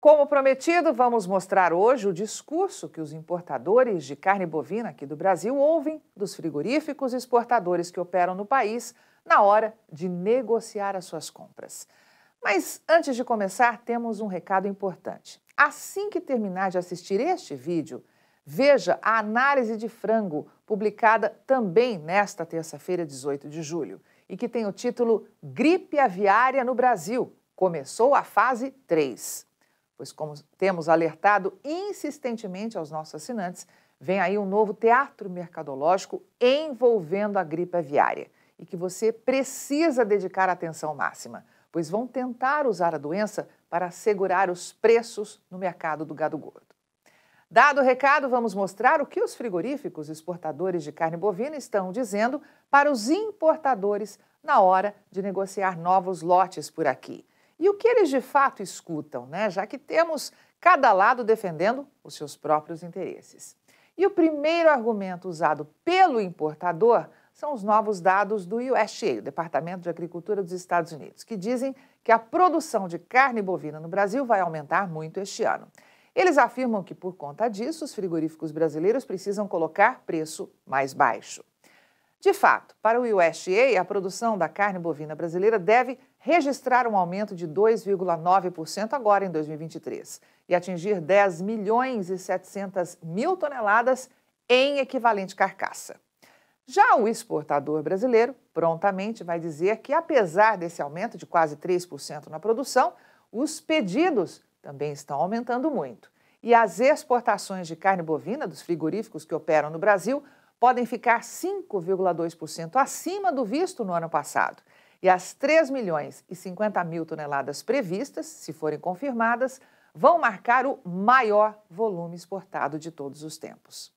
Como prometido, vamos mostrar hoje o discurso que os importadores de carne bovina aqui do Brasil ouvem dos frigoríficos exportadores que operam no país na hora de negociar as suas compras. Mas antes de começar, temos um recado importante. Assim que terminar de assistir este vídeo, veja a análise de frango publicada também nesta terça-feira, 18 de julho, e que tem o título Gripe Aviária no Brasil. Começou a fase 3 pois, como temos alertado insistentemente aos nossos assinantes, vem aí um novo teatro mercadológico envolvendo a gripe aviária e que você precisa dedicar atenção máxima, pois vão tentar usar a doença para assegurar os preços no mercado do gado gordo. Dado o recado, vamos mostrar o que os frigoríficos exportadores de carne bovina estão dizendo para os importadores na hora de negociar novos lotes por aqui e o que eles de fato escutam, né? já que temos cada lado defendendo os seus próprios interesses. E o primeiro argumento usado pelo importador são os novos dados do USDA, o Departamento de Agricultura dos Estados Unidos, que dizem que a produção de carne bovina no Brasil vai aumentar muito este ano. Eles afirmam que, por conta disso, os frigoríficos brasileiros precisam colocar preço mais baixo. De fato, para o USDA, a produção da carne bovina brasileira deve registrar um aumento de 2,9% agora em 2023 e atingir 10 milhões e 700 mil toneladas em equivalente carcaça. Já o exportador brasileiro prontamente vai dizer que, apesar desse aumento de quase 3% na produção, os pedidos também estão aumentando muito. E as exportações de carne bovina dos frigoríficos que operam no Brasil podem ficar 5,2% acima do visto no ano passado. E as 3 milhões e 50 mil toneladas previstas, se forem confirmadas, vão marcar o maior volume exportado de todos os tempos.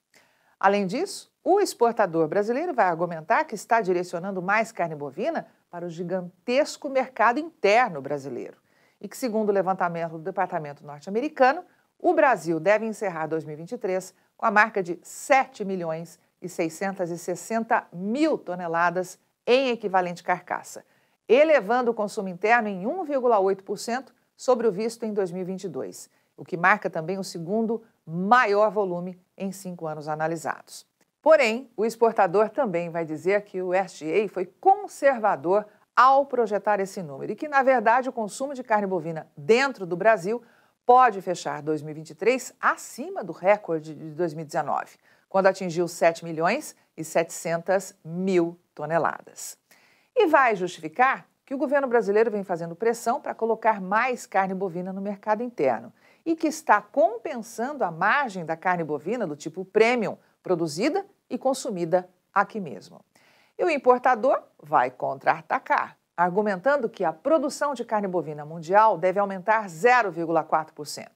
Além disso, o exportador brasileiro vai argumentar que está direcionando mais carne bovina para o gigantesco mercado interno brasileiro e que, segundo o levantamento do Departamento norte-americano, o Brasil deve encerrar 2023 com a marca de 7 milhões e 660 mil toneladas em equivalente carcaça, elevando o consumo interno em 1,8% sobre o visto em 2022, o que marca também o segundo maior volume em cinco anos analisados. Porém, o exportador também vai dizer que o SGA foi conservador ao projetar esse número e que, na verdade, o consumo de carne bovina dentro do Brasil pode fechar 2023 acima do recorde de 2019 quando atingiu 7 milhões e 700 mil toneladas. E vai justificar que o governo brasileiro vem fazendo pressão para colocar mais carne bovina no mercado interno e que está compensando a margem da carne bovina do tipo premium, produzida e consumida aqui mesmo. E o importador vai contra-atacar, argumentando que a produção de carne bovina mundial deve aumentar 0,4%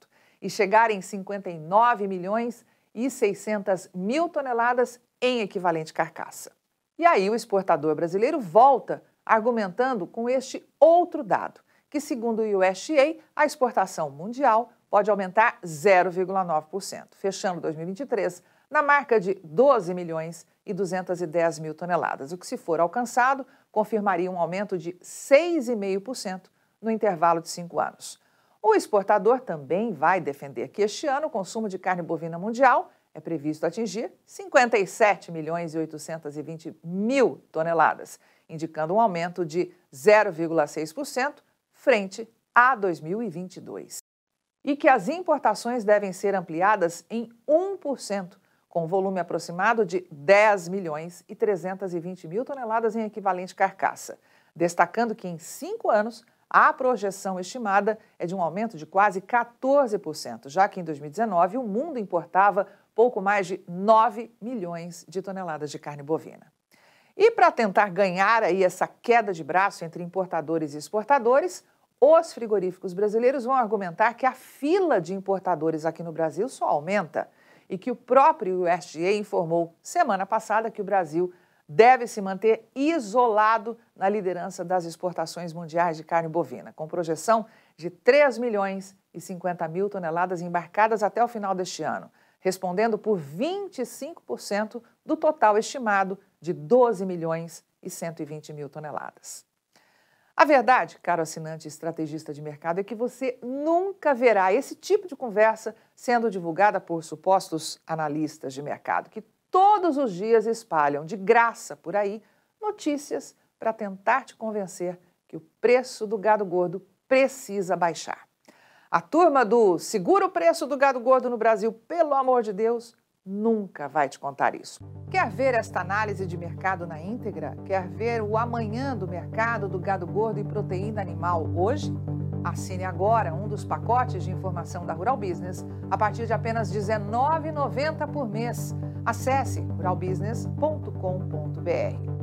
e chegar em 59 milhões e 600 mil toneladas em equivalente carcaça. E aí o exportador brasileiro volta argumentando com este outro dado, que segundo o USDA, a exportação mundial pode aumentar 0,9%, fechando 2023 na marca de 12 milhões e 210 mil toneladas, o que, se for alcançado, confirmaria um aumento de 6,5% no intervalo de cinco anos. O exportador também vai defender que este ano o consumo de carne bovina mundial é previsto atingir 57 milhões e 820 mil toneladas, indicando um aumento de 0,6% frente a 2022. E que as importações devem ser ampliadas em 1%, com volume aproximado de 10 milhões e 320 mil toneladas em equivalente carcaça, destacando que em cinco anos a projeção estimada é de um aumento de quase 14%, já que em 2019 o mundo importava pouco mais de 9 milhões de toneladas de carne bovina. E para tentar ganhar aí essa queda de braço entre importadores e exportadores, os frigoríficos brasileiros vão argumentar que a fila de importadores aqui no Brasil só aumenta e que o próprio USDA informou semana passada que o Brasil deve se manter isolado na liderança das exportações mundiais de carne bovina, com projeção de 3 milhões e 50 mil toneladas embarcadas até o final deste ano, respondendo por 25% do total estimado de 12 milhões e 120 mil toneladas. A verdade, caro assinante estrategista de mercado, é que você nunca verá esse tipo de conversa sendo divulgada por supostos analistas de mercado, que todos os dias espalham de graça por aí notícias para tentar te convencer que o preço do gado gordo precisa baixar. A turma do segura o preço do gado gordo no Brasil, pelo amor de Deus, nunca vai te contar isso. Quer ver esta análise de mercado na íntegra? Quer ver o amanhã do mercado do gado gordo e proteína animal hoje? Assine agora um dos pacotes de informação da Rural Business a partir de apenas R$ 19,90 por mês. Acesse ruralbusiness.com.br.